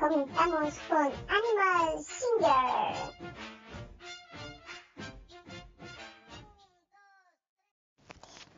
comenzamos con Animal Singer.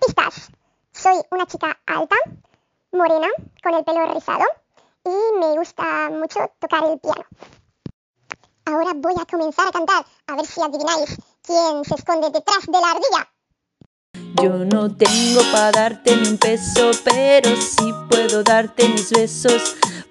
Pistas. Soy una chica alta, morena, con el pelo rizado y me gusta mucho tocar el piano. Ahora voy a comenzar a cantar, a ver si adivináis quién se esconde detrás de la ardilla. Yo no tengo para darte ni un peso, pero sí puedo darte mis besos.